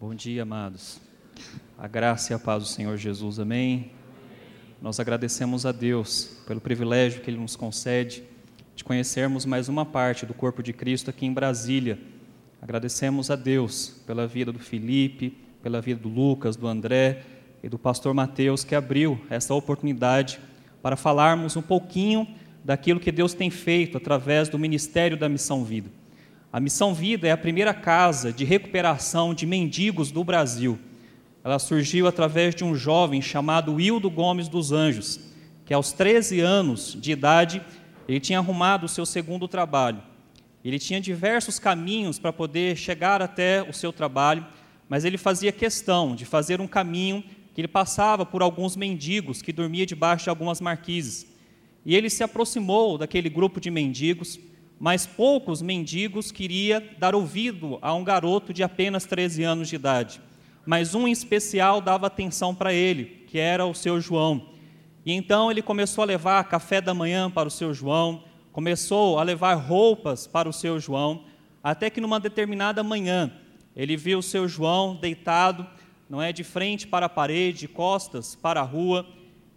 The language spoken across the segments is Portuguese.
Bom dia, amados. A graça e a paz do Senhor Jesus, amém. Nós agradecemos a Deus pelo privilégio que Ele nos concede de conhecermos mais uma parte do corpo de Cristo aqui em Brasília. Agradecemos a Deus pela vida do Felipe, pela vida do Lucas, do André e do pastor Mateus, que abriu essa oportunidade para falarmos um pouquinho daquilo que Deus tem feito através do ministério da Missão Vida. A Missão Vida é a primeira casa de recuperação de mendigos do Brasil. Ela surgiu através de um jovem chamado Wildo Gomes dos Anjos, que aos 13 anos de idade, ele tinha arrumado o seu segundo trabalho. Ele tinha diversos caminhos para poder chegar até o seu trabalho, mas ele fazia questão de fazer um caminho que ele passava por alguns mendigos que dormia debaixo de algumas marquises. E ele se aproximou daquele grupo de mendigos, mas poucos mendigos queria dar ouvido a um garoto de apenas 13 anos de idade. Mas um em especial dava atenção para ele, que era o seu João. E então ele começou a levar café da manhã para o seu João, começou a levar roupas para o seu João, até que numa determinada manhã ele viu o seu João deitado, não é de frente para a parede, de costas para a rua,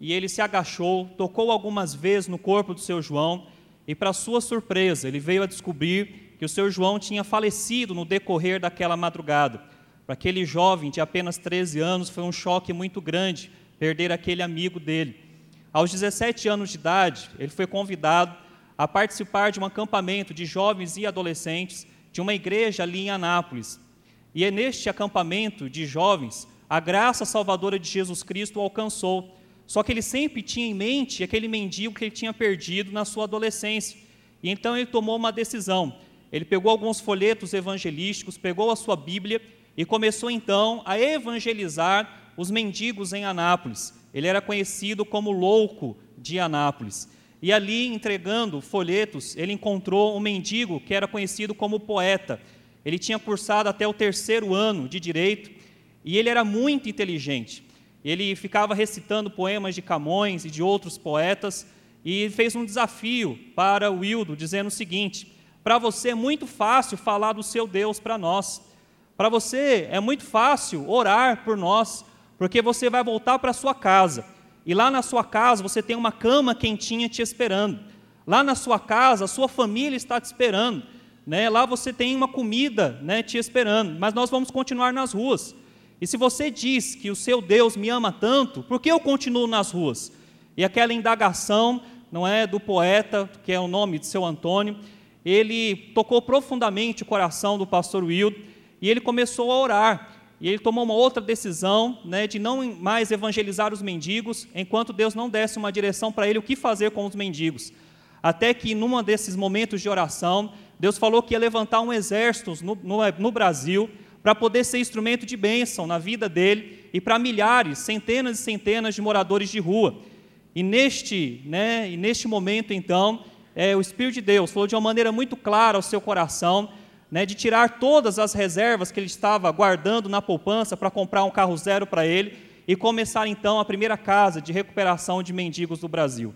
e ele se agachou, tocou algumas vezes no corpo do seu João e, para sua surpresa, ele veio a descobrir que o seu João tinha falecido no decorrer daquela madrugada. Para aquele jovem de apenas 13 anos, foi um choque muito grande perder aquele amigo dele. Aos 17 anos de idade, ele foi convidado a participar de um acampamento de jovens e adolescentes de uma igreja ali em Anápolis. E é neste acampamento de jovens, a graça salvadora de Jesus Cristo alcançou só que ele sempre tinha em mente aquele mendigo que ele tinha perdido na sua adolescência. E então ele tomou uma decisão. Ele pegou alguns folhetos evangelísticos, pegou a sua Bíblia e começou então a evangelizar os mendigos em Anápolis. Ele era conhecido como louco de Anápolis. E ali, entregando folhetos, ele encontrou um mendigo que era conhecido como poeta. Ele tinha cursado até o terceiro ano de direito e ele era muito inteligente. Ele ficava recitando poemas de Camões e de outros poetas e fez um desafio para Wildo, dizendo o seguinte: para você é muito fácil falar do seu Deus para nós. Para você é muito fácil orar por nós, porque você vai voltar para sua casa. E lá na sua casa você tem uma cama quentinha te esperando. Lá na sua casa a sua família está te esperando. Né? Lá você tem uma comida né, te esperando. Mas nós vamos continuar nas ruas. E se você diz que o seu Deus me ama tanto, por que eu continuo nas ruas? E aquela indagação, não é, do poeta, que é o nome de seu Antônio, ele tocou profundamente o coração do pastor Wildo e ele começou a orar. E ele tomou uma outra decisão, né, de não mais evangelizar os mendigos, enquanto Deus não desse uma direção para ele o que fazer com os mendigos. Até que, num desses momentos de oração, Deus falou que ia levantar um exército no, no, no Brasil para poder ser instrumento de bênção na vida dele e para milhares, centenas e centenas de moradores de rua. E neste, né, e neste momento, então, é, o Espírito de Deus falou de uma maneira muito clara ao seu coração, né, de tirar todas as reservas que ele estava guardando na poupança para comprar um carro zero para ele e começar então a primeira casa de recuperação de mendigos do Brasil.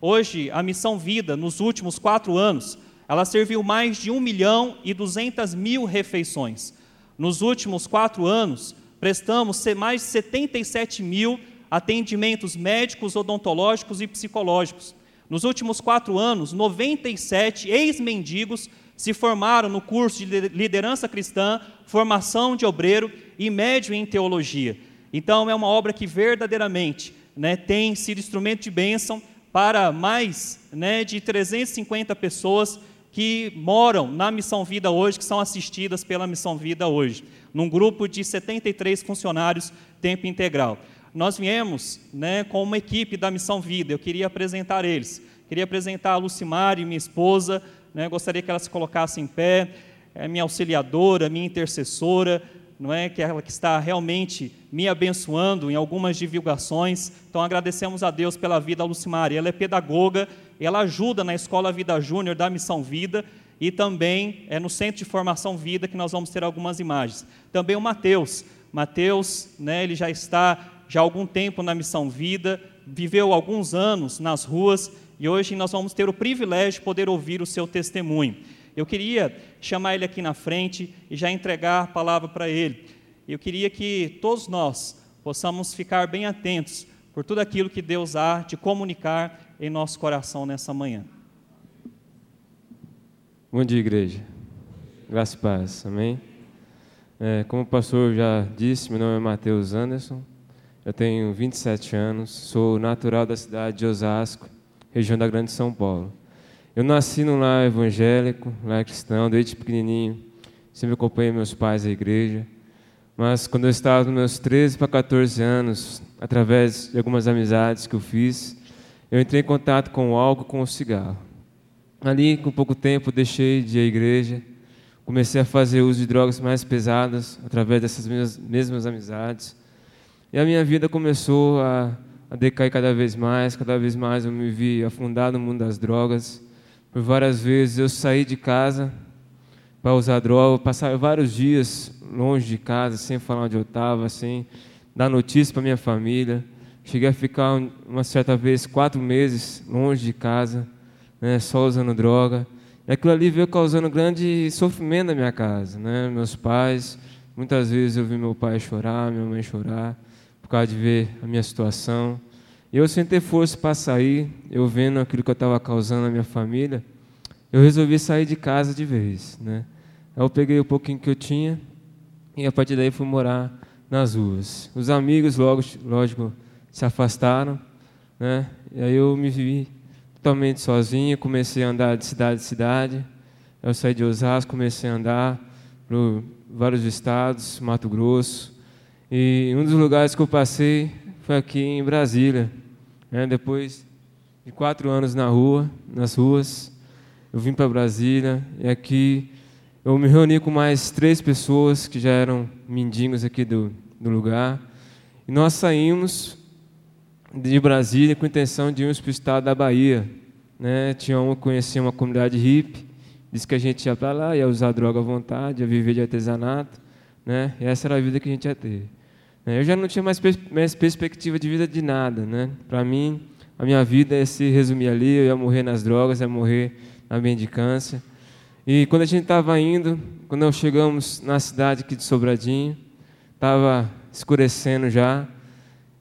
Hoje, a Missão Vida, nos últimos quatro anos, ela serviu mais de 1 milhão e 200 mil refeições. Nos últimos quatro anos, prestamos mais de 77 mil atendimentos médicos, odontológicos e psicológicos. Nos últimos quatro anos, 97 ex-mendigos se formaram no curso de liderança cristã, formação de obreiro e médio em teologia. Então, é uma obra que verdadeiramente né, tem sido instrumento de bênção para mais né, de 350 pessoas que moram na Missão Vida hoje, que são assistidas pela Missão Vida hoje, num grupo de 73 funcionários tempo integral. Nós viemos né, com uma equipe da Missão Vida, eu queria apresentar eles. Queria apresentar a Lucimari, minha esposa, né, gostaria que ela se colocasse em pé, é minha auxiliadora, minha intercessora, não é que ela que está realmente me abençoando em algumas divulgações. Então agradecemos a Deus pela vida da Lucimari. Ela é pedagoga ela ajuda na Escola Vida Júnior da Missão Vida e também é no Centro de Formação Vida que nós vamos ter algumas imagens. Também o Mateus. Mateus, né, ele já está já há algum tempo na Missão Vida, viveu alguns anos nas ruas e hoje nós vamos ter o privilégio de poder ouvir o seu testemunho. Eu queria chamar ele aqui na frente e já entregar a palavra para ele. Eu queria que todos nós possamos ficar bem atentos por tudo aquilo que Deus há de comunicar em nosso coração nessa manhã. Bom dia, igreja. Graças e paz. Amém. É, como o pastor já disse, meu nome é Matheus Anderson. Eu tenho 27 anos, sou natural da cidade de Osasco, região da Grande São Paulo. Eu nasci num lar evangélico, lar cristão, desde pequenininho. Sempre acompanhei meus pais à igreja. Mas quando eu estava nos meus 13 para 14 anos, através de algumas amizades que eu fiz, eu entrei em contato com o álcool, com o cigarro. Ali, com pouco tempo, deixei de ir à igreja, comecei a fazer uso de drogas mais pesadas através dessas mesmas, mesmas amizades. E a minha vida começou a, a decair cada vez mais, cada vez mais eu me vi afundado no mundo das drogas. Por várias vezes eu saí de casa para usar droga, passar vários dias longe de casa, sem falar onde eu estava, sem dar notícia para minha família. Cheguei a ficar uma certa vez quatro meses longe de casa, né, só usando droga. E aquilo ali veio causando grande sofrimento na minha casa. Né? Meus pais, muitas vezes eu vi meu pai chorar, minha mãe chorar, por causa de ver a minha situação. Eu, sem ter força para sair, eu vendo aquilo que eu estava causando na minha família, eu resolvi sair de casa de vez. Né? Eu peguei o pouquinho que eu tinha e a partir daí fui morar nas ruas. Os amigos, logo, lógico, se afastaram, né? E aí eu me vi totalmente sozinho, comecei a andar de cidade em cidade. Eu saí de Osasco, comecei a andar por vários estados, Mato Grosso. E um dos lugares que eu passei foi aqui em Brasília. Né? Depois de quatro anos na rua, nas ruas, eu vim para Brasília e aqui eu me reuni com mais três pessoas que já eram mendigos aqui do, do lugar. E nós saímos de Brasília com a intenção de irmos para o estado da Bahia. Né? Tinha um conhecia uma comunidade hippie, disse que a gente ia para lá, ia usar droga à vontade, ia viver de artesanato. Né? E essa era a vida que a gente ia ter. Né? Eu já não tinha mais, pers mais perspectiva de vida de nada. Né? Para mim, a minha vida ia se resumir ali, eu ia morrer nas drogas, ia morrer na mendicância. E quando a gente estava indo, quando nós chegamos na cidade aqui de Sobradinho, estava escurecendo já,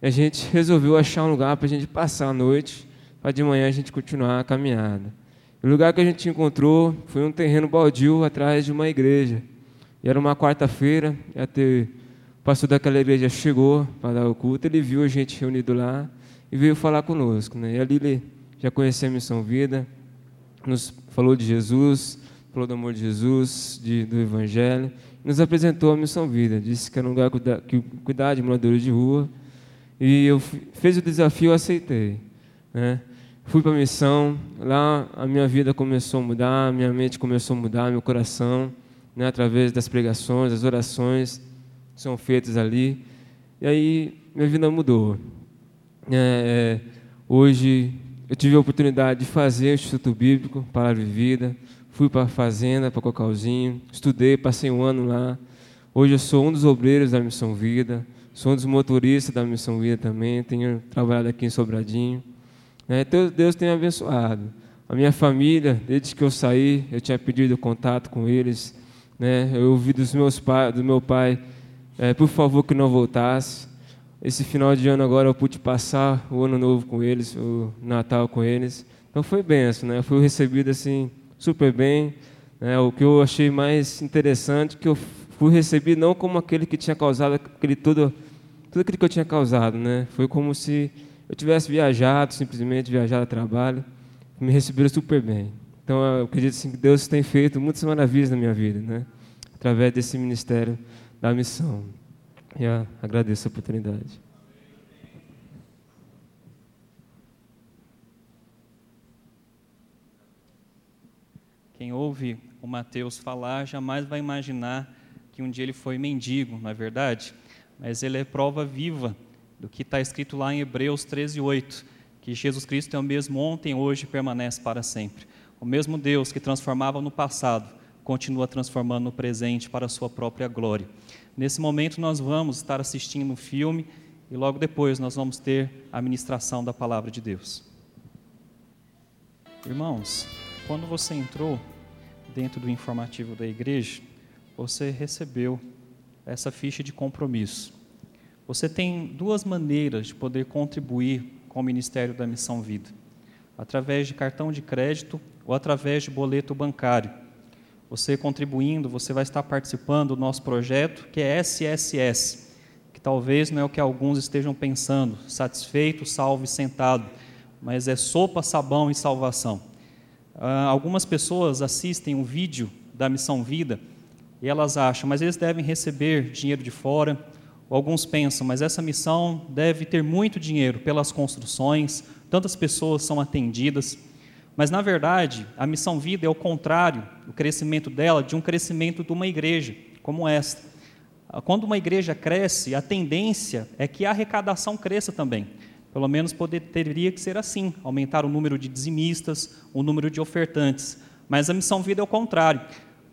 a gente resolveu achar um lugar para a gente passar a noite, para de manhã a gente continuar a caminhada. O lugar que a gente encontrou foi um terreno baldio atrás de uma igreja. E era uma quarta-feira, o pastor daquela igreja chegou para dar o culto, ele viu a gente reunido lá e veio falar conosco. Né? E ali ele já conhecia a Missão Vida, nos falou de Jesus, falou do amor de Jesus, de, do Evangelho, nos apresentou a Missão Vida. Disse que era um lugar que cuidar de moradores de rua. E eu fez o desafio, eu aceitei. Né? Fui para a missão, lá a minha vida começou a mudar, minha mente começou a mudar, meu coração, né, através das pregações, das orações são feitas ali. E aí minha vida mudou. É, é, hoje eu tive a oportunidade de fazer o Instituto Bíblico, Palavra de Vida, fui para a fazenda, para Cocalzinho, estudei, passei um ano lá. Hoje eu sou um dos obreiros da Missão Vida, sou um dos motoristas da Missão Vida também, tenho trabalhado aqui em Sobradinho. Então Deus tem abençoado. A minha família, desde que eu saí, eu tinha pedido contato com eles. Né? Eu ouvi dos meus pai, do meu pai, é, por favor que não voltasse. Esse final de ano agora eu pude passar o ano novo com eles, o Natal com eles. Então foi benção, né? Eu fui recebido assim super bem. Né? O que eu achei mais interessante que eu fui recebido não como aquele que tinha causado aquele tudo tudo aquilo que eu tinha causado, né? Foi como se eu tivesse viajado, simplesmente viajado a trabalho, me receberam super bem. Então eu acredito assim, que Deus tem feito muitas maravilhas na minha vida, né? Através desse ministério da missão. E agradeço a oportunidade. Quem ouve o Mateus falar jamais vai imaginar que um dia ele foi mendigo, não é verdade? Mas ele é prova viva do que está escrito lá em Hebreus 13, 8, que Jesus Cristo é o mesmo ontem, hoje e permanece para sempre. O mesmo Deus que transformava no passado, continua transformando no presente para a sua própria glória. Nesse momento, nós vamos estar assistindo um filme e logo depois nós vamos ter a ministração da palavra de Deus. Irmãos, quando você entrou dentro do informativo da igreja, você recebeu essa ficha de compromisso. Você tem duas maneiras de poder contribuir com o Ministério da Missão Vida: através de cartão de crédito ou através de boleto bancário. Você contribuindo, você vai estar participando do nosso projeto, que é SSS, que talvez não é o que alguns estejam pensando, satisfeito, salvo e sentado, mas é sopa, sabão e salvação. Uh, algumas pessoas assistem um vídeo da Missão Vida e elas acham, mas eles devem receber dinheiro de fora, ou alguns pensam, mas essa missão deve ter muito dinheiro pelas construções, tantas pessoas são atendidas. Mas, na verdade, a missão vida é o contrário, o crescimento dela, de um crescimento de uma igreja como esta. Quando uma igreja cresce, a tendência é que a arrecadação cresça também. Pelo menos poder, teria que ser assim, aumentar o número de dizimistas, o número de ofertantes. Mas a missão vida é o contrário.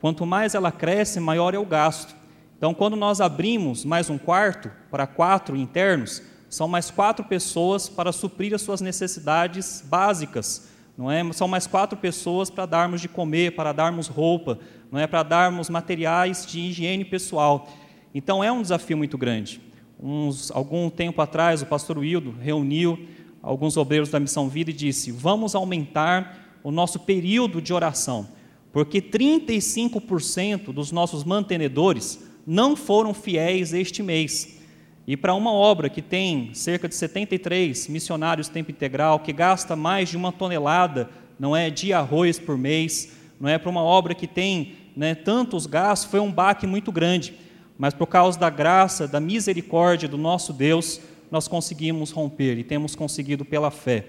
Quanto mais ela cresce, maior é o gasto. Então, quando nós abrimos mais um quarto para quatro internos, são mais quatro pessoas para suprir as suas necessidades básicas não é? São mais quatro pessoas para darmos de comer, para darmos roupa, não é? Para darmos materiais de higiene pessoal. Então é um desafio muito grande. Uns, algum tempo atrás, o pastor Wildo reuniu alguns obreiros da Missão Vida e disse: Vamos aumentar o nosso período de oração, porque 35% dos nossos mantenedores não foram fiéis este mês. E para uma obra que tem cerca de 73 missionários tempo integral, que gasta mais de uma tonelada, não é, de arroz por mês, não é para uma obra que tem né, tantos gastos, foi um baque muito grande. Mas por causa da graça, da misericórdia do nosso Deus, nós conseguimos romper e temos conseguido pela fé.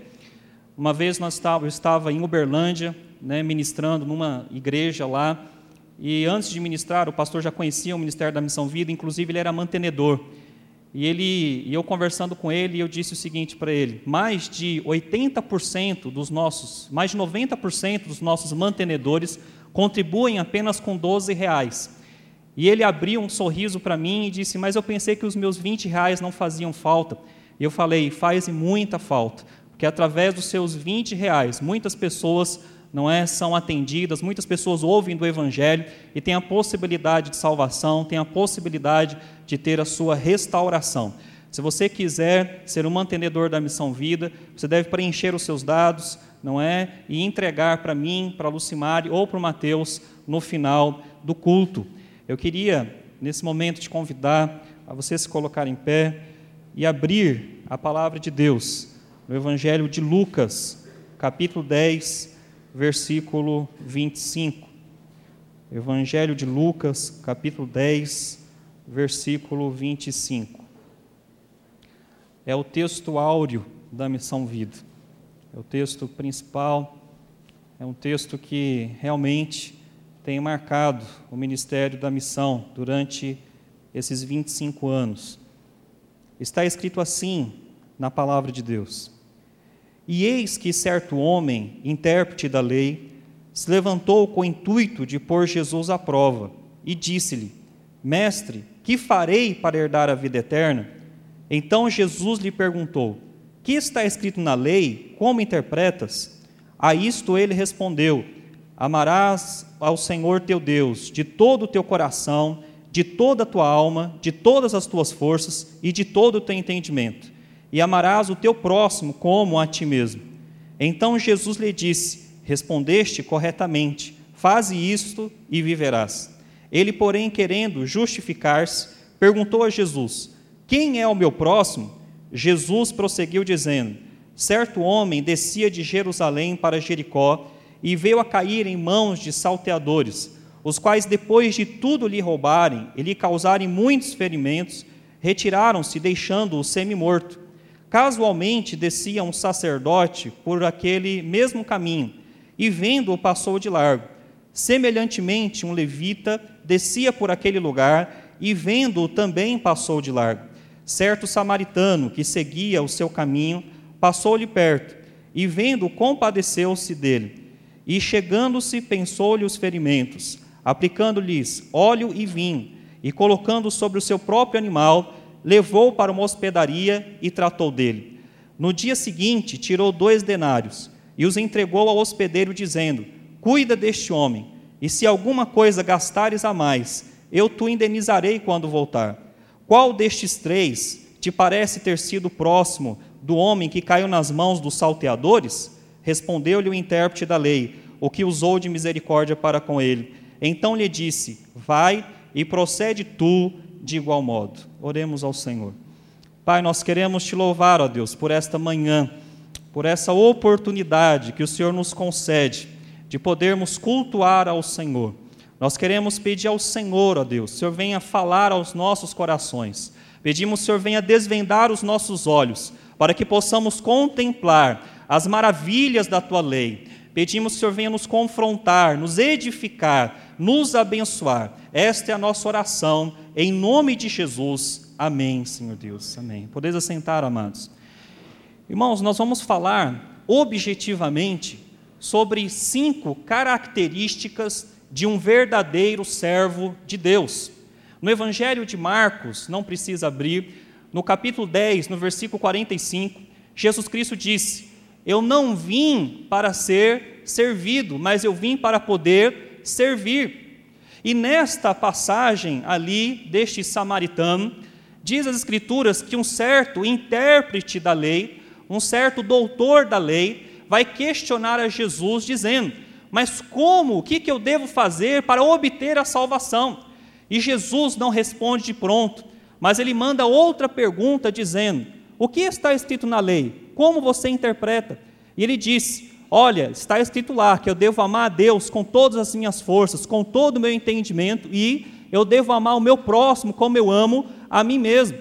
Uma vez nós estava, eu estava em Uberlândia, né, ministrando numa igreja lá, e antes de ministrar, o pastor já conhecia o Ministério da Missão Vida, inclusive ele era mantenedor. E ele, e eu conversando com ele, eu disse o seguinte para ele: mais de 80% dos nossos, mais de 90% dos nossos mantenedores contribuem apenas com 12 reais. E ele abriu um sorriso para mim e disse: Mas eu pensei que os meus 20 reais não faziam falta. E eu falei: Faz muita falta, porque através dos seus 20 reais, muitas pessoas não é, são atendidas, muitas pessoas ouvem do Evangelho e têm a possibilidade de salvação, têm a possibilidade de ter a sua restauração. Se você quiser ser um mantenedor da missão vida, você deve preencher os seus dados, não é? E entregar para mim, para Lucimari ou para o Mateus no final do culto. Eu queria, nesse momento, te convidar a você se colocar em pé e abrir a palavra de Deus no Evangelho de Lucas, capítulo 10, versículo 25. Evangelho de Lucas, capítulo 10, versículo 25. É o texto áureo da missão vida. É o texto principal, é um texto que realmente tem marcado o ministério da missão durante esses 25 anos. Está escrito assim na palavra de Deus: e eis que certo homem, intérprete da lei, se levantou com o intuito de pôr Jesus à prova e disse-lhe: Mestre, que farei para herdar a vida eterna? Então Jesus lhe perguntou: Que está escrito na lei? Como interpretas? A isto ele respondeu: Amarás ao Senhor teu Deus de todo o teu coração, de toda a tua alma, de todas as tuas forças e de todo o teu entendimento e amarás o teu próximo como a ti mesmo. Então Jesus lhe disse: Respondeste corretamente, faze isto e viverás. Ele, porém, querendo justificar-se, perguntou a Jesus: Quem é o meu próximo? Jesus prosseguiu dizendo: Certo homem descia de Jerusalém para Jericó e veio a cair em mãos de salteadores, os quais, depois de tudo lhe roubarem e lhe causarem muitos ferimentos, retiraram-se, deixando-o semi-morto. Casualmente descia um sacerdote por aquele mesmo caminho e, vendo-o, passou de largo. Semelhantemente, um levita descia por aquele lugar e, vendo-o, também passou de largo. Certo samaritano que seguia o seu caminho passou-lhe perto e, vendo-o, compadeceu-se dele. E, chegando-se, pensou-lhe os ferimentos, aplicando-lhes óleo e vinho, e colocando sobre o seu próprio animal, levou para uma hospedaria e tratou dele. No dia seguinte, tirou dois denários e os entregou ao hospedeiro, dizendo: Cuida deste homem, e se alguma coisa gastares a mais, eu tu indenizarei quando voltar. Qual destes três te parece ter sido próximo do homem que caiu nas mãos dos salteadores? Respondeu-lhe o intérprete da lei, o que usou de misericórdia para com ele. Então lhe disse: Vai e procede tu de igual modo. Oremos ao Senhor. Pai, nós queremos te louvar, ó Deus, por esta manhã, por essa oportunidade que o Senhor nos concede de podermos cultuar ao Senhor. Nós queremos pedir ao Senhor, ó Deus, o Senhor venha falar aos nossos corações. Pedimos, Senhor venha desvendar os nossos olhos, para que possamos contemplar as maravilhas da tua lei. Pedimos, Senhor venha nos confrontar, nos edificar, nos abençoar. Esta é a nossa oração, em nome de Jesus. Amém, Senhor Deus. Amém. Podeis assentar, amados. Irmãos, nós vamos falar objetivamente sobre cinco características de um verdadeiro servo de Deus. No Evangelho de Marcos, não precisa abrir, no capítulo 10, no versículo 45, Jesus Cristo disse: Eu não vim para ser servido, mas eu vim para poder servir. E nesta passagem ali deste samaritano, diz as Escrituras que um certo intérprete da lei, um certo doutor da lei, vai questionar a Jesus, dizendo: Mas como? O que, que eu devo fazer para obter a salvação? E Jesus não responde de pronto, mas ele manda outra pergunta, dizendo: O que está escrito na lei? Como você interpreta? E ele disse: Olha, está escrito lá que eu devo amar a Deus com todas as minhas forças, com todo o meu entendimento, e eu devo amar o meu próximo como eu amo a mim mesmo.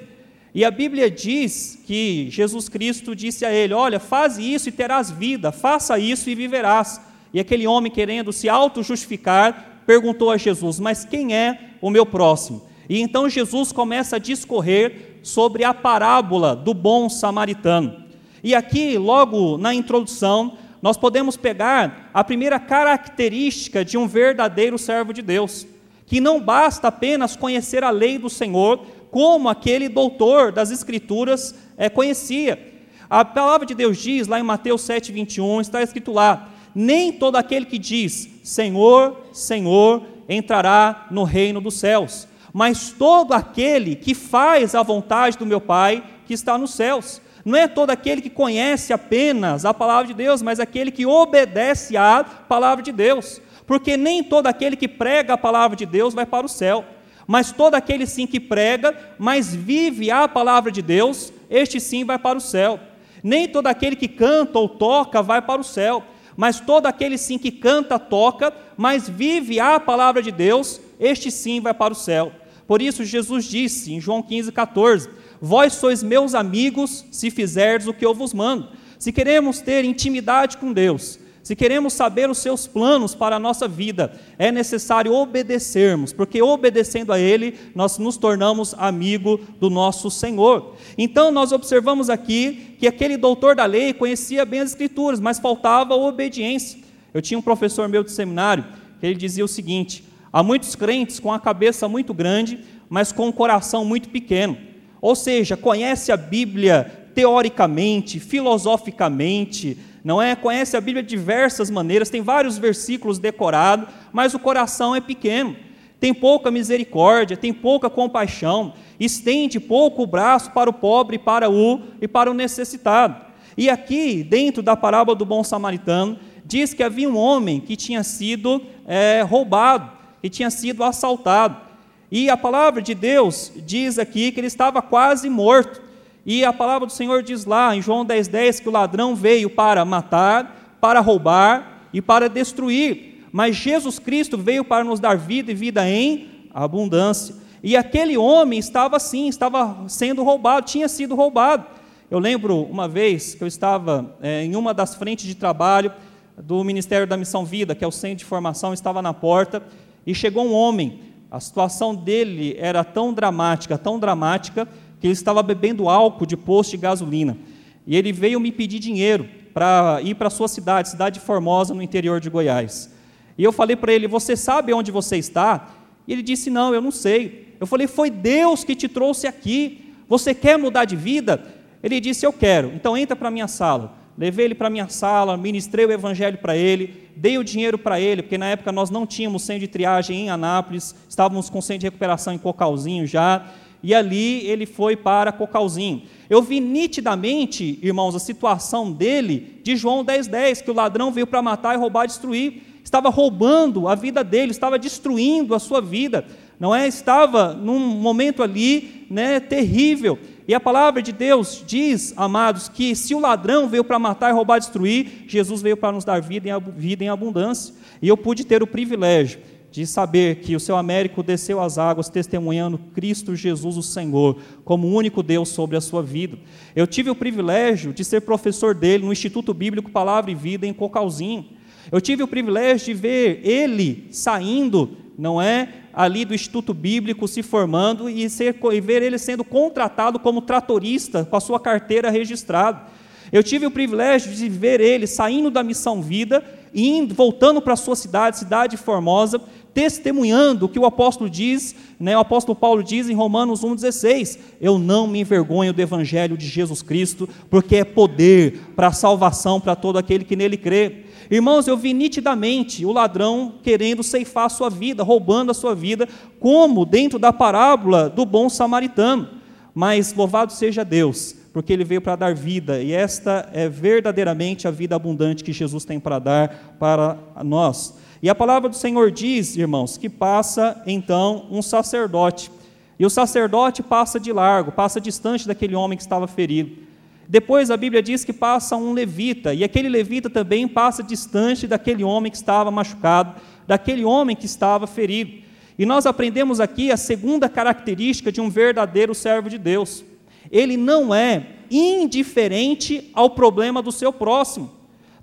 E a Bíblia diz que Jesus Cristo disse a ele: Olha, faz isso e terás vida, faça isso e viverás. E aquele homem, querendo se auto-justificar, perguntou a Jesus: Mas quem é o meu próximo? E então Jesus começa a discorrer sobre a parábola do bom samaritano. E aqui, logo na introdução, nós podemos pegar a primeira característica de um verdadeiro servo de Deus, que não basta apenas conhecer a lei do Senhor, como aquele doutor das Escrituras é, conhecia. A palavra de Deus diz, lá em Mateus 7,21, está escrito lá: Nem todo aquele que diz Senhor, Senhor, entrará no reino dos céus, mas todo aquele que faz a vontade do meu Pai que está nos céus. Não é todo aquele que conhece apenas a palavra de Deus, mas aquele que obedece à palavra de Deus. Porque nem todo aquele que prega a palavra de Deus vai para o céu. Mas todo aquele sim que prega, mas vive a palavra de Deus, este sim vai para o céu. Nem todo aquele que canta ou toca vai para o céu, mas todo aquele sim que canta, toca, mas vive a palavra de Deus, este sim vai para o céu. Por isso Jesus disse em João 15, 14: Vós sois meus amigos se fizerdes o que eu vos mando. Se queremos ter intimidade com Deus, se queremos saber os seus planos para a nossa vida, é necessário obedecermos, porque obedecendo a Ele, nós nos tornamos amigo do nosso Senhor. Então, nós observamos aqui que aquele doutor da lei conhecia bem as Escrituras, mas faltava obediência. Eu tinha um professor meu de seminário que ele dizia o seguinte: há muitos crentes com a cabeça muito grande, mas com o coração muito pequeno. Ou seja, conhece a Bíblia teoricamente, filosoficamente, não é? Conhece a Bíblia de diversas maneiras, tem vários versículos decorados, mas o coração é pequeno, tem pouca misericórdia, tem pouca compaixão, estende pouco o braço para o pobre para o e para o necessitado. E aqui, dentro da parábola do bom samaritano, diz que havia um homem que tinha sido é, roubado, que tinha sido assaltado. E a palavra de Deus diz aqui que ele estava quase morto. E a palavra do Senhor diz lá em João 10,10 10, que o ladrão veio para matar, para roubar e para destruir. Mas Jesus Cristo veio para nos dar vida e vida em abundância. E aquele homem estava assim, estava sendo roubado, tinha sido roubado. Eu lembro uma vez que eu estava é, em uma das frentes de trabalho do Ministério da Missão Vida, que é o centro de formação, estava na porta, e chegou um homem. A situação dele era tão dramática, tão dramática, que ele estava bebendo álcool de posto de gasolina. E ele veio me pedir dinheiro para ir para a sua cidade, cidade de Formosa, no interior de Goiás. E eu falei para ele: Você sabe onde você está? E ele disse: Não, eu não sei. Eu falei: Foi Deus que te trouxe aqui. Você quer mudar de vida? Ele disse: Eu quero. Então entra para a minha sala. Levei ele para minha sala, ministrei o evangelho para ele, dei o dinheiro para ele, porque na época nós não tínhamos centro de triagem em Anápolis, estávamos com centro de recuperação em Cocalzinho já, e ali ele foi para Cocalzinho. Eu vi nitidamente, irmãos, a situação dele de João 10,10, 10, que o ladrão veio para matar e roubar e destruir. Estava roubando a vida dele, estava destruindo a sua vida, não é? Estava num momento ali, né, terrível. E a palavra de Deus diz, amados, que se o ladrão veio para matar roubar destruir, Jesus veio para nos dar vida em, vida em abundância. E eu pude ter o privilégio de saber que o seu Américo desceu às águas testemunhando Cristo Jesus, o Senhor, como o único Deus sobre a sua vida. Eu tive o privilégio de ser professor dele no Instituto Bíblico Palavra e Vida em Cocalzinho. Eu tive o privilégio de ver ele saindo, não é, ali do Instituto Bíblico se formando e, ser, e ver ele sendo contratado como tratorista com a sua carteira registrada. Eu tive o privilégio de ver ele saindo da missão vida e indo, voltando para a sua cidade, cidade formosa, testemunhando o que o apóstolo diz, né, o apóstolo Paulo diz em Romanos 1,16: Eu não me envergonho do evangelho de Jesus Cristo, porque é poder para a salvação para todo aquele que nele crê. Irmãos, eu vi nitidamente o ladrão querendo ceifar a sua vida, roubando a sua vida, como dentro da parábola do bom samaritano. Mas louvado seja Deus, porque ele veio para dar vida, e esta é verdadeiramente a vida abundante que Jesus tem para dar para nós. E a palavra do Senhor diz, irmãos, que passa então um sacerdote. E o sacerdote passa de largo, passa distante daquele homem que estava ferido. Depois a Bíblia diz que passa um levita, e aquele levita também passa distante daquele homem que estava machucado, daquele homem que estava ferido. E nós aprendemos aqui a segunda característica de um verdadeiro servo de Deus. Ele não é indiferente ao problema do seu próximo.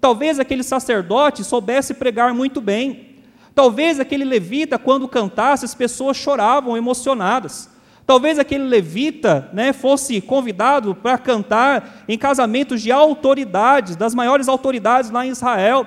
Talvez aquele sacerdote soubesse pregar muito bem. Talvez aquele levita, quando cantasse, as pessoas choravam emocionadas. Talvez aquele levita né, fosse convidado para cantar em casamentos de autoridades, das maiores autoridades lá em Israel.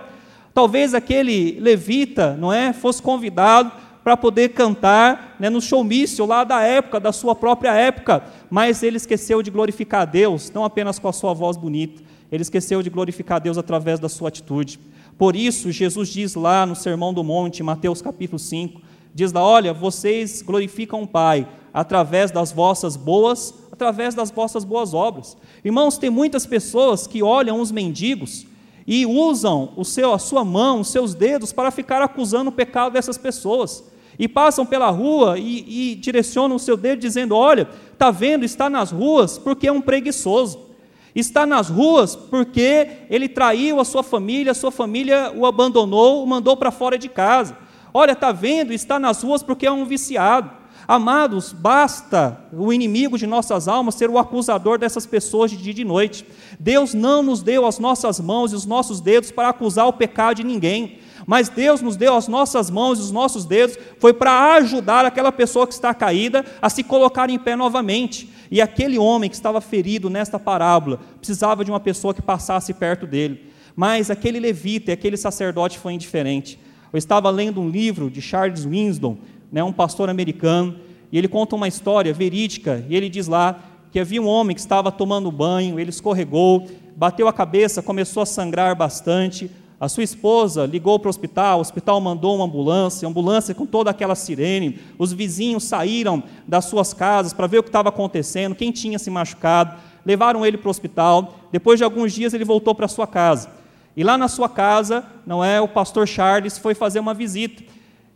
Talvez aquele levita, não é, fosse convidado para poder cantar né, no showmício lá da época, da sua própria época, mas ele esqueceu de glorificar Deus, não apenas com a sua voz bonita, ele esqueceu de glorificar Deus através da sua atitude. Por isso, Jesus diz lá no Sermão do Monte, Mateus capítulo 5, diz lá: Olha, vocês glorificam o Pai através das vossas boas, através das vossas boas obras. Irmãos, tem muitas pessoas que olham os mendigos e usam o seu, a sua mão, os seus dedos para ficar acusando o pecado dessas pessoas. E passam pela rua e, e direcionam o seu dedo dizendo: Olha, está vendo, está nas ruas porque é um preguiçoso. Está nas ruas porque ele traiu a sua família, a sua família o abandonou, o mandou para fora de casa. Olha, está vendo? Está nas ruas porque é um viciado. Amados, basta o inimigo de nossas almas ser o acusador dessas pessoas de dia e de noite. Deus não nos deu as nossas mãos e os nossos dedos para acusar o pecado de ninguém mas Deus nos deu as nossas mãos e os nossos dedos, foi para ajudar aquela pessoa que está caída a se colocar em pé novamente. E aquele homem que estava ferido nesta parábola precisava de uma pessoa que passasse perto dele. Mas aquele levita e aquele sacerdote foi indiferente. Eu estava lendo um livro de Charles Winston, né, um pastor americano, e ele conta uma história verídica, e ele diz lá que havia um homem que estava tomando banho, ele escorregou, bateu a cabeça, começou a sangrar bastante, a sua esposa ligou para o hospital, o hospital mandou uma ambulância, ambulância com toda aquela sirene. Os vizinhos saíram das suas casas para ver o que estava acontecendo, quem tinha se machucado. Levaram ele para o hospital. Depois de alguns dias, ele voltou para sua casa. E lá na sua casa, não é, o pastor Charles foi fazer uma visita.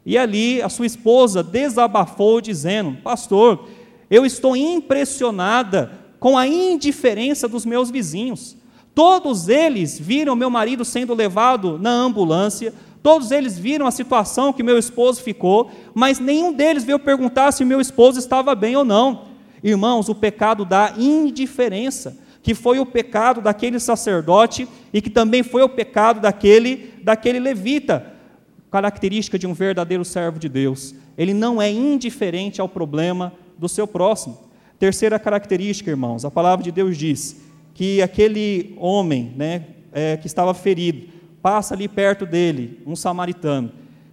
E ali a sua esposa desabafou dizendo: "Pastor, eu estou impressionada com a indiferença dos meus vizinhos. Todos eles viram meu marido sendo levado na ambulância, todos eles viram a situação que meu esposo ficou, mas nenhum deles veio perguntar se meu esposo estava bem ou não. Irmãos, o pecado da indiferença, que foi o pecado daquele sacerdote e que também foi o pecado daquele, daquele levita, característica de um verdadeiro servo de Deus. Ele não é indiferente ao problema do seu próximo. Terceira característica, irmãos, a palavra de Deus diz que aquele homem né, é, que estava ferido passa ali perto dele, um samaritano.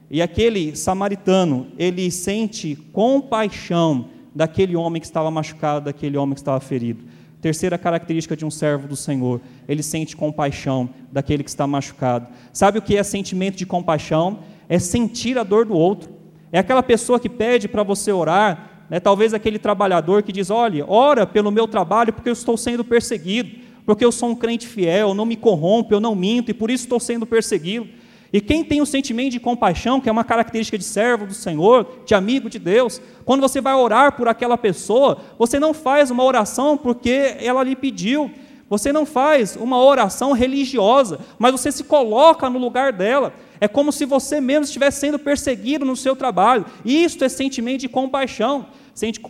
E aquele samaritano, ele sente compaixão daquele homem que estava machucado, daquele homem que estava ferido. Terceira característica de um servo do Senhor, ele sente compaixão daquele que está machucado. Sabe o que é sentimento de compaixão? É sentir a dor do outro. É aquela pessoa que pede para você orar, né, talvez aquele trabalhador que diz: Olha, ora pelo meu trabalho porque eu estou sendo perseguido, porque eu sou um crente fiel, não me corrompo, eu não minto e por isso estou sendo perseguido. E quem tem o sentimento de compaixão, que é uma característica de servo do Senhor, de amigo de Deus, quando você vai orar por aquela pessoa, você não faz uma oração porque ela lhe pediu, você não faz uma oração religiosa, mas você se coloca no lugar dela. É como se você mesmo estivesse sendo perseguido no seu trabalho. Isto é sentimento de compaixão.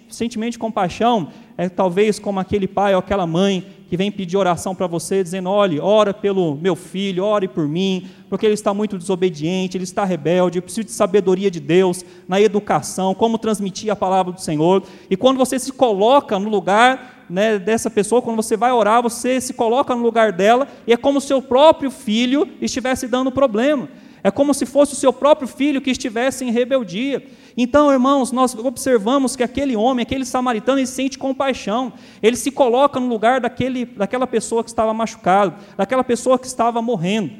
Sentimento de compaixão é talvez como aquele pai ou aquela mãe que vem pedir oração para você, dizendo: olhe, ora pelo meu filho, ore por mim, porque ele está muito desobediente, ele está rebelde, eu preciso de sabedoria de Deus na educação, como transmitir a palavra do Senhor. E quando você se coloca no lugar né, dessa pessoa, quando você vai orar, você se coloca no lugar dela, e é como se o seu próprio filho estivesse dando problema. É como se fosse o seu próprio filho que estivesse em rebeldia. Então, irmãos, nós observamos que aquele homem, aquele samaritano, ele sente compaixão. Ele se coloca no lugar daquele, daquela pessoa que estava machucada, daquela pessoa que estava morrendo.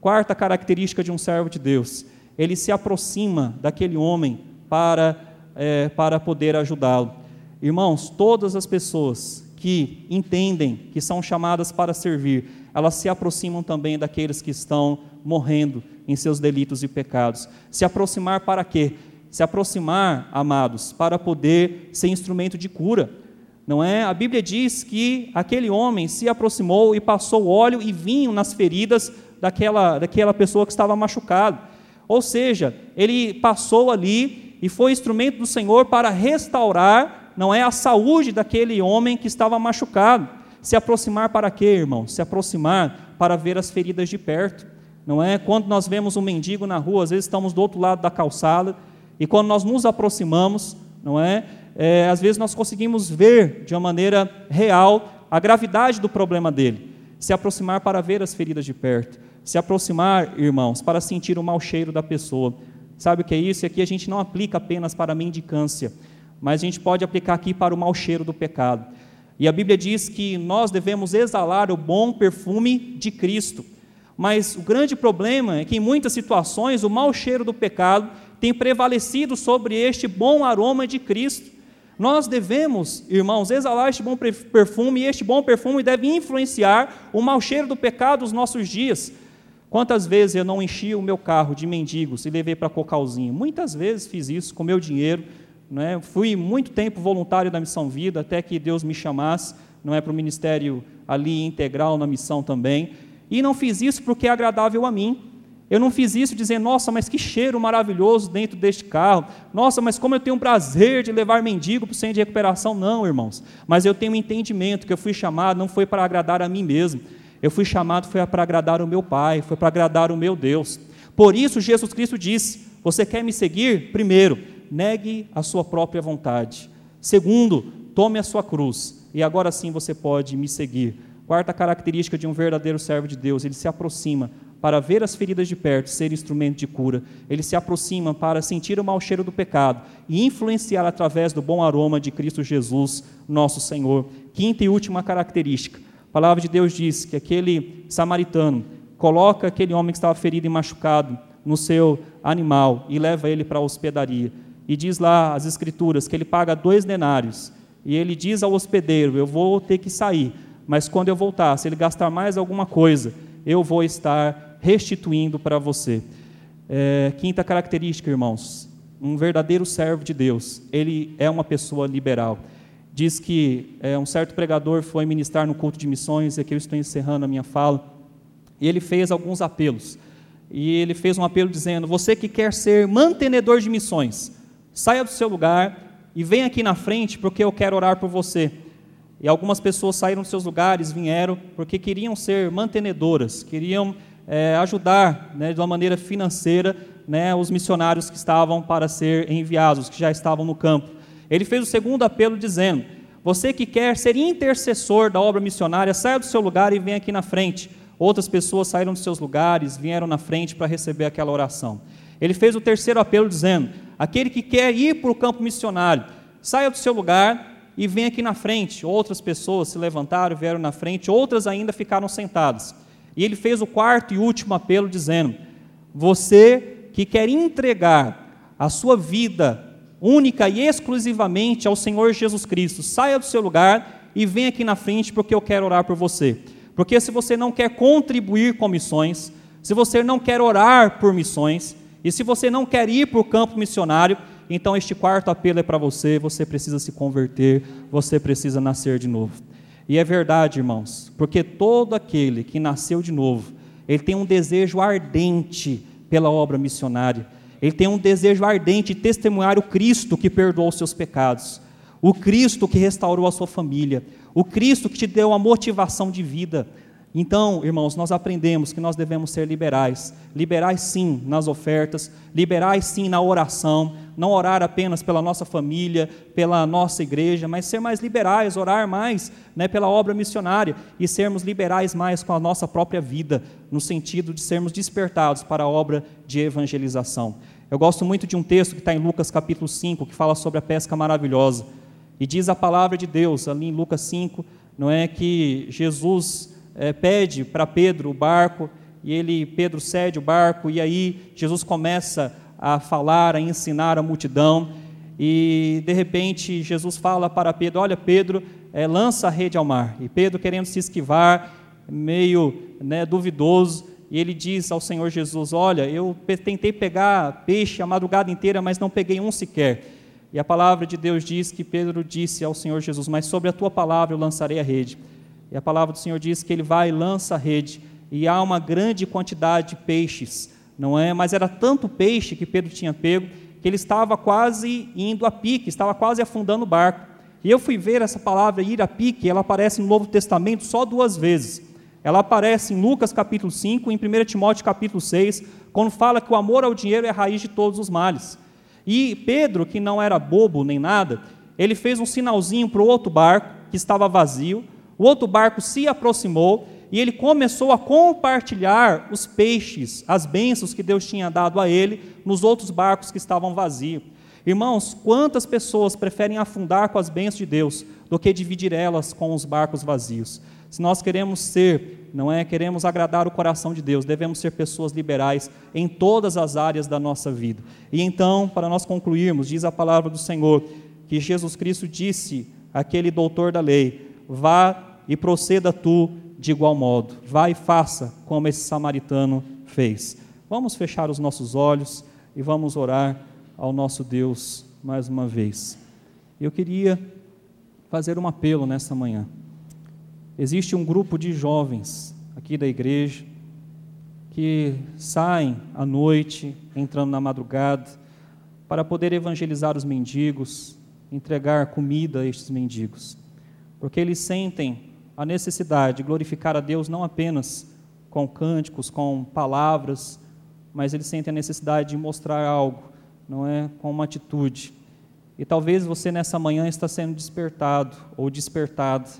Quarta característica de um servo de Deus: ele se aproxima daquele homem para, é, para poder ajudá-lo. Irmãos, todas as pessoas que entendem que são chamadas para servir, elas se aproximam também daqueles que estão morrendo em seus delitos e pecados. Se aproximar para quê? Se aproximar, amados, para poder ser instrumento de cura. Não é? A Bíblia diz que aquele homem se aproximou e passou óleo e vinho nas feridas daquela, daquela pessoa que estava machucada. Ou seja, ele passou ali e foi instrumento do Senhor para restaurar, não é, a saúde daquele homem que estava machucado. Se aproximar para quê, irmão? Se aproximar para ver as feridas de perto não é? Quando nós vemos um mendigo na rua, às vezes estamos do outro lado da calçada, e quando nós nos aproximamos, não é? é às vezes nós conseguimos ver de uma maneira real a gravidade do problema dele. Se aproximar para ver as feridas de perto, se aproximar, irmãos, para sentir o mau cheiro da pessoa. Sabe o que é isso? E aqui a gente não aplica apenas para a mendicância, mas a gente pode aplicar aqui para o mau cheiro do pecado. E a Bíblia diz que nós devemos exalar o bom perfume de Cristo. Mas o grande problema é que em muitas situações o mau cheiro do pecado tem prevalecido sobre este bom aroma de Cristo. Nós devemos, irmãos, exalar este bom perfume e este bom perfume deve influenciar o mau cheiro do pecado nos nossos dias. Quantas vezes eu não enchi o meu carro de mendigos e levei para Cocalzinho? Muitas vezes fiz isso com meu dinheiro. Né? Fui muito tempo voluntário da Missão Vida, até que Deus me chamasse, não é para o ministério ali integral na missão também. E não fiz isso porque é agradável a mim. Eu não fiz isso dizendo, nossa, mas que cheiro maravilhoso dentro deste carro. Nossa, mas como eu tenho prazer de levar mendigo para o centro de recuperação. Não, irmãos. Mas eu tenho um entendimento que eu fui chamado não foi para agradar a mim mesmo. Eu fui chamado foi para agradar o meu Pai, foi para agradar o meu Deus. Por isso Jesus Cristo disse: Você quer me seguir? Primeiro, negue a sua própria vontade. Segundo, tome a sua cruz. E agora sim você pode me seguir. Quarta característica de um verdadeiro servo de Deus, ele se aproxima para ver as feridas de perto, ser instrumento de cura. Ele se aproxima para sentir o mau cheiro do pecado e influenciar através do bom aroma de Cristo Jesus, nosso Senhor. Quinta e última característica. A palavra de Deus diz que aquele samaritano coloca aquele homem que estava ferido e machucado no seu animal e leva ele para a hospedaria. E diz lá as escrituras que ele paga dois denários. E ele diz ao hospedeiro: Eu vou ter que sair, mas quando eu voltar, se ele gastar mais alguma coisa, eu vou estar restituindo para você. É, quinta característica, irmãos: um verdadeiro servo de Deus, ele é uma pessoa liberal. Diz que é, um certo pregador foi ministrar no culto de missões, e aqui eu estou encerrando a minha fala, e ele fez alguns apelos. E ele fez um apelo dizendo: Você que quer ser mantenedor de missões, saia do seu lugar e venha aqui na frente, porque eu quero orar por você. E algumas pessoas saíram dos seus lugares, vieram, porque queriam ser mantenedoras, queriam é, ajudar né, de uma maneira financeira né, os missionários que estavam para ser enviados, que já estavam no campo. Ele fez o segundo apelo dizendo: Você que quer ser intercessor da obra missionária, saia do seu lugar e venha aqui na frente. Outras pessoas saíram dos seus lugares, vieram na frente para receber aquela oração. Ele fez o terceiro apelo dizendo: Aquele que quer ir para o campo missionário, saia do seu lugar e vem aqui na frente. Outras pessoas se levantaram, vieram na frente, outras ainda ficaram sentadas. E ele fez o quarto e último apelo, dizendo: Você que quer entregar a sua vida única e exclusivamente ao Senhor Jesus Cristo, saia do seu lugar e venha aqui na frente, porque eu quero orar por você. Porque se você não quer contribuir com missões, se você não quer orar por missões, e se você não quer ir para o campo missionário, então este quarto apelo é para você, você precisa se converter, você precisa nascer de novo. E é verdade, irmãos, porque todo aquele que nasceu de novo, ele tem um desejo ardente pela obra missionária, ele tem um desejo ardente de testemunhar o Cristo que perdoou os seus pecados, o Cristo que restaurou a sua família, o Cristo que te deu a motivação de vida, então, irmãos, nós aprendemos que nós devemos ser liberais. Liberais, sim, nas ofertas, liberais, sim, na oração. Não orar apenas pela nossa família, pela nossa igreja, mas ser mais liberais, orar mais né, pela obra missionária e sermos liberais mais com a nossa própria vida, no sentido de sermos despertados para a obra de evangelização. Eu gosto muito de um texto que está em Lucas capítulo 5, que fala sobre a pesca maravilhosa. E diz a palavra de Deus, ali em Lucas 5, não é que Jesus é, pede para Pedro o barco, e ele, Pedro cede o barco, e aí Jesus começa a falar, a ensinar a multidão, e de repente Jesus fala para Pedro: Olha, Pedro, é, lança a rede ao mar. E Pedro, querendo se esquivar, meio né, duvidoso, e ele diz ao Senhor Jesus: Olha, eu tentei pegar peixe a madrugada inteira, mas não peguei um sequer. E a palavra de Deus diz que Pedro disse ao Senhor Jesus: Mas sobre a tua palavra eu lançarei a rede. E a palavra do Senhor diz que ele vai e lança a rede, e há uma grande quantidade de peixes, não é? Mas era tanto peixe que Pedro tinha pego, que ele estava quase indo a pique, estava quase afundando o barco. E eu fui ver essa palavra ir a pique, ela aparece no Novo Testamento só duas vezes. Ela aparece em Lucas capítulo 5 e em 1 Timóteo capítulo 6, quando fala que o amor ao dinheiro é a raiz de todos os males. E Pedro, que não era bobo nem nada, ele fez um sinalzinho para o outro barco que estava vazio, o outro barco se aproximou e ele começou a compartilhar os peixes, as bênçãos que Deus tinha dado a ele nos outros barcos que estavam vazios. Irmãos, quantas pessoas preferem afundar com as bênçãos de Deus do que dividir elas com os barcos vazios? Se nós queremos ser, não é, queremos agradar o coração de Deus, devemos ser pessoas liberais em todas as áreas da nossa vida. E então, para nós concluirmos, diz a palavra do Senhor que Jesus Cristo disse àquele doutor da lei: vá e proceda tu de igual modo. Vá e faça como esse samaritano fez. Vamos fechar os nossos olhos e vamos orar ao nosso Deus mais uma vez. Eu queria fazer um apelo nesta manhã. Existe um grupo de jovens aqui da igreja que saem à noite, entrando na madrugada, para poder evangelizar os mendigos, entregar comida a estes mendigos porque eles sentem a necessidade de glorificar a Deus não apenas com cânticos, com palavras, mas eles sentem a necessidade de mostrar algo, não é? Com uma atitude. E talvez você nessa manhã está sendo despertado ou despertada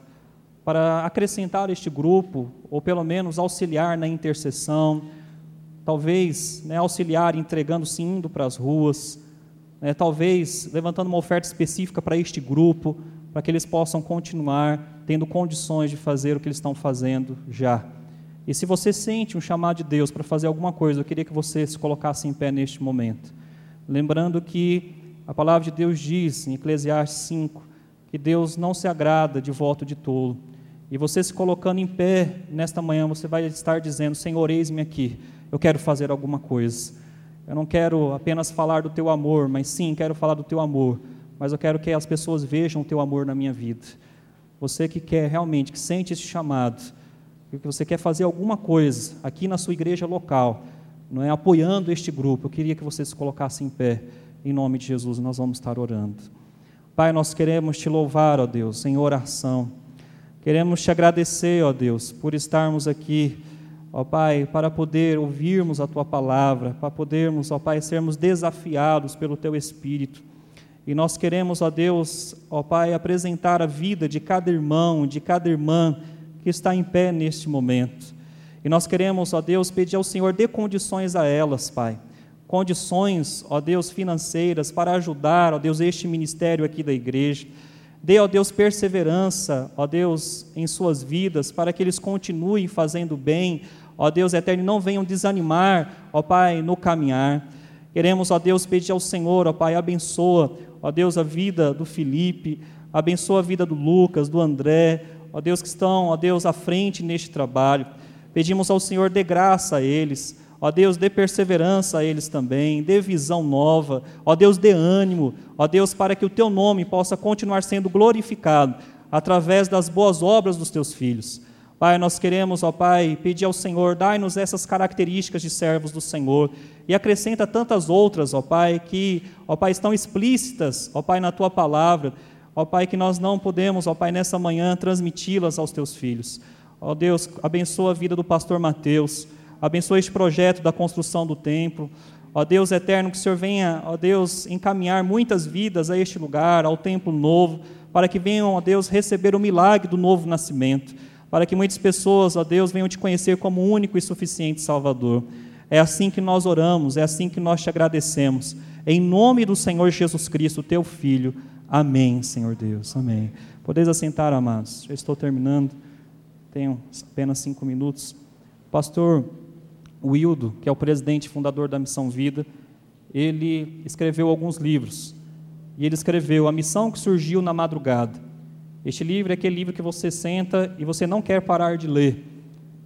para acrescentar este grupo, ou pelo menos auxiliar na intercessão, talvez né, auxiliar entregando-se indo para as ruas, né, talvez levantando uma oferta específica para este grupo, para que eles possam continuar tendo condições de fazer o que eles estão fazendo já. E se você sente um chamado de Deus para fazer alguma coisa, eu queria que você se colocasse em pé neste momento. Lembrando que a palavra de Deus diz em Eclesiastes 5 que Deus não se agrada de voto de tolo. E você se colocando em pé nesta manhã, você vai estar dizendo: Senhor, eis-me aqui, eu quero fazer alguma coisa. Eu não quero apenas falar do teu amor, mas sim quero falar do teu amor mas eu quero que as pessoas vejam o teu amor na minha vida. Você que quer realmente, que sente esse chamado, que você quer fazer alguma coisa aqui na sua igreja local, não é apoiando este grupo, eu queria que você se colocasse em pé, em nome de Jesus, nós vamos estar orando. Pai, nós queremos te louvar, ó Deus, em oração. Queremos te agradecer, ó Deus, por estarmos aqui, ó Pai, para poder ouvirmos a tua palavra, para podermos, ó Pai, sermos desafiados pelo teu Espírito e nós queremos, ó Deus, ó Pai, apresentar a vida de cada irmão, de cada irmã que está em pé neste momento. E nós queremos, ó Deus, pedir ao Senhor, dê condições a elas, Pai. Condições, ó Deus, financeiras para ajudar, ó Deus, este ministério aqui da igreja. Dê, ó Deus, perseverança, ó Deus, em suas vidas, para que eles continuem fazendo bem, ó Deus eterno, não venham desanimar, ó Pai, no caminhar. Queremos, ó Deus, pedir ao Senhor, ó Pai, abençoa, ó Deus, a vida do Felipe, abençoa a vida do Lucas, do André, ó Deus, que estão, ó Deus, à frente neste trabalho. Pedimos ao Senhor, dê graça a eles, Ó Deus, dê perseverança a eles também, dê visão nova. Ó Deus, dê ânimo. Ó Deus, para que o teu nome possa continuar sendo glorificado através das boas obras dos teus filhos. Pai, nós queremos, ó Pai, pedir ao Senhor, dai-nos essas características de servos do Senhor e acrescenta tantas outras, ó Pai, que, ó Pai, estão explícitas, ó Pai, na tua palavra. Ó Pai, que nós não podemos, ó Pai, nessa manhã transmiti-las aos teus filhos. Ó Deus, abençoa a vida do pastor Mateus. Abençoa este projeto da construção do templo. Ó Deus eterno, que o Senhor venha, ó Deus, encaminhar muitas vidas a este lugar, ao templo novo, para que venham, ó Deus, receber o milagre do novo nascimento, para que muitas pessoas, ó Deus, venham te conhecer como único e suficiente Salvador. É assim que nós oramos, é assim que nós te agradecemos. Em nome do Senhor Jesus Cristo, teu Filho. Amém, Senhor Deus. Amém. Podeis assentar, amados. Já estou terminando. Tenho apenas cinco minutos. Pastor Wildo, que é o presidente e fundador da Missão Vida, ele escreveu alguns livros. E ele escreveu A Missão que Surgiu na Madrugada. Este livro é aquele livro que você senta e você não quer parar de ler.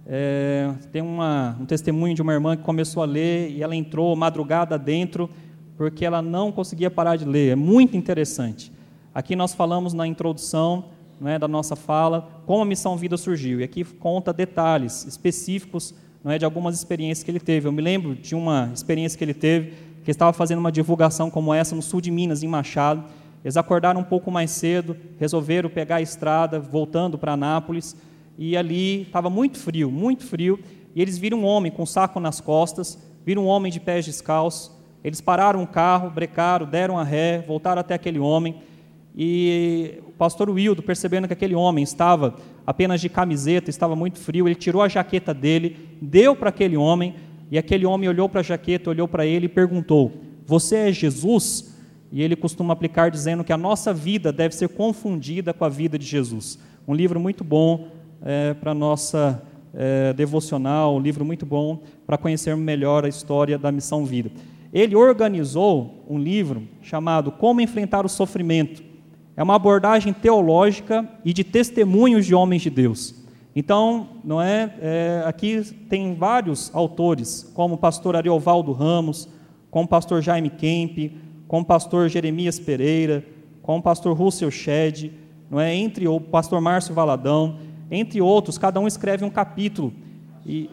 É, tem uma, um testemunho de uma irmã que começou a ler e ela entrou madrugada dentro porque ela não conseguia parar de ler. É muito interessante. Aqui nós falamos na introdução é, da nossa fala como a Missão Vida surgiu. E aqui conta detalhes específicos não é, de algumas experiências que ele teve. Eu me lembro de uma experiência que ele teve, que estava fazendo uma divulgação como essa no sul de Minas, em Machado. Eles acordaram um pouco mais cedo, resolveram pegar a estrada, voltando para Anápolis, e ali estava muito frio, muito frio, e eles viram um homem com um saco nas costas, viram um homem de pés descalços, eles pararam o carro, brecaram, deram a ré, voltaram até aquele homem, e o pastor Wildo, percebendo que aquele homem estava apenas de camiseta, estava muito frio, ele tirou a jaqueta dele, deu para aquele homem, e aquele homem olhou para a jaqueta, olhou para ele e perguntou: Você é Jesus? E ele costuma aplicar dizendo que a nossa vida deve ser confundida com a vida de Jesus. Um livro muito bom é, para nossa é, devocional, um livro muito bom para conhecermos melhor a história da missão vida. Ele organizou um livro chamado Como Enfrentar o Sofrimento é uma abordagem teológica e de testemunhos de homens de Deus. Então, não é, é, aqui tem vários autores, como o pastor Ariovaldo Ramos, como o pastor Jaime Kemp, como o pastor Jeremias Pereira, como o pastor Russell Shedd, não é, entre o pastor Márcio Valadão, entre outros, cada um escreve um capítulo. E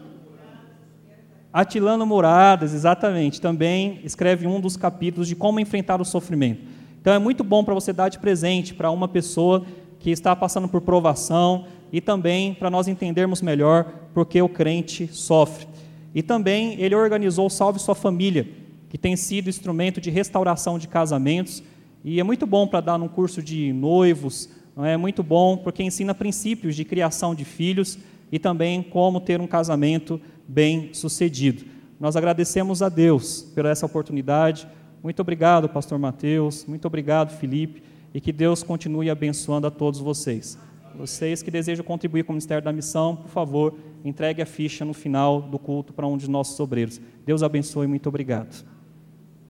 Atilano Muradas, exatamente, também escreve um dos capítulos de como enfrentar o sofrimento. Então é muito bom para você dar de presente para uma pessoa que está passando por provação e também para nós entendermos melhor porque o crente sofre. E também ele organizou Salve Sua Família, que tem sido instrumento de restauração de casamentos e é muito bom para dar num curso de noivos, não é muito bom porque ensina princípios de criação de filhos e também como ter um casamento bem sucedido. Nós agradecemos a Deus por essa oportunidade. Muito obrigado, pastor Mateus. Muito obrigado, Felipe. E que Deus continue abençoando a todos vocês. Vocês que desejam contribuir com o Ministério da Missão, por favor, entregue a ficha no final do culto para um de nossos obreiros. Deus abençoe. Muito obrigado.